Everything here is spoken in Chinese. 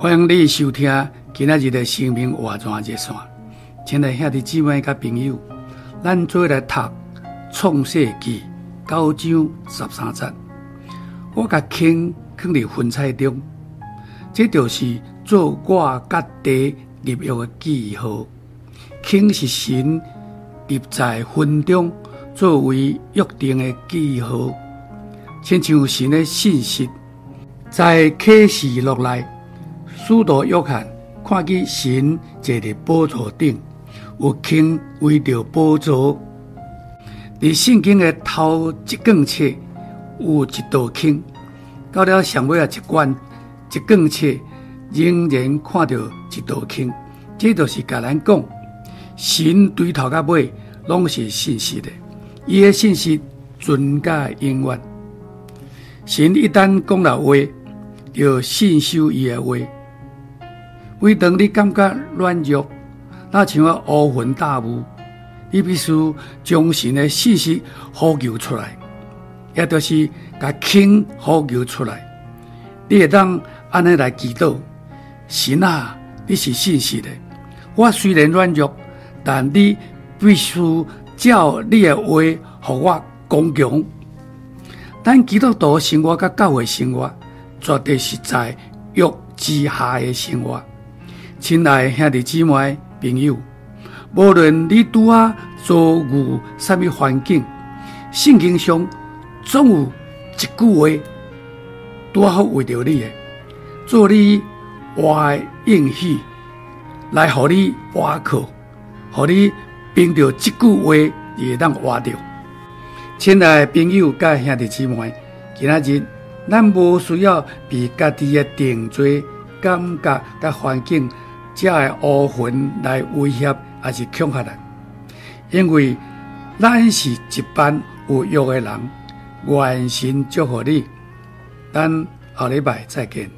欢迎你收听今仔日的生命活泉热线，亲爱兄弟姊妹甲朋友，咱做来读创世纪九章十三节。我甲坑囥伫云彩中，这就是做我甲地立约的记号。坑是神立在云中作为约定的记号，亲像神的信息，在启示录内。使徒约翰看见神坐伫宝座顶，有坑围着宝座。伫圣经的头一卷册有一道坑，到了上尾啊一卷一卷册仍然看到一道坑。这就是甲咱讲，神对头甲尾拢是信息的，伊的信息存甲永远。神一旦讲了话，就信守伊的话。每当你感觉软弱，那像啊乌云大雾，你必须将神的信息呼求出来，也就是把坑呼求出来。你会当安尼来祈祷，神啊，你是信实的。我虽然软弱，但你必须照你的话，互我刚强。咱基督徒生活甲教会生活，绝对是在约之下的生活。亲爱兄弟姊妹朋友，无论你拄啊遭遇什么环境，圣经上总有一句话，拄好为着你的，做你活的应许，来互你活靠，互你凭着这句话也当活着。亲爱的朋友甲兄弟姊妹，今仔日咱无需要被家己的定罪感觉甲环境。这个乌云来威胁，还是恐吓人？因为咱是一班有约的人，愿神祝福你。咱下礼拜再见。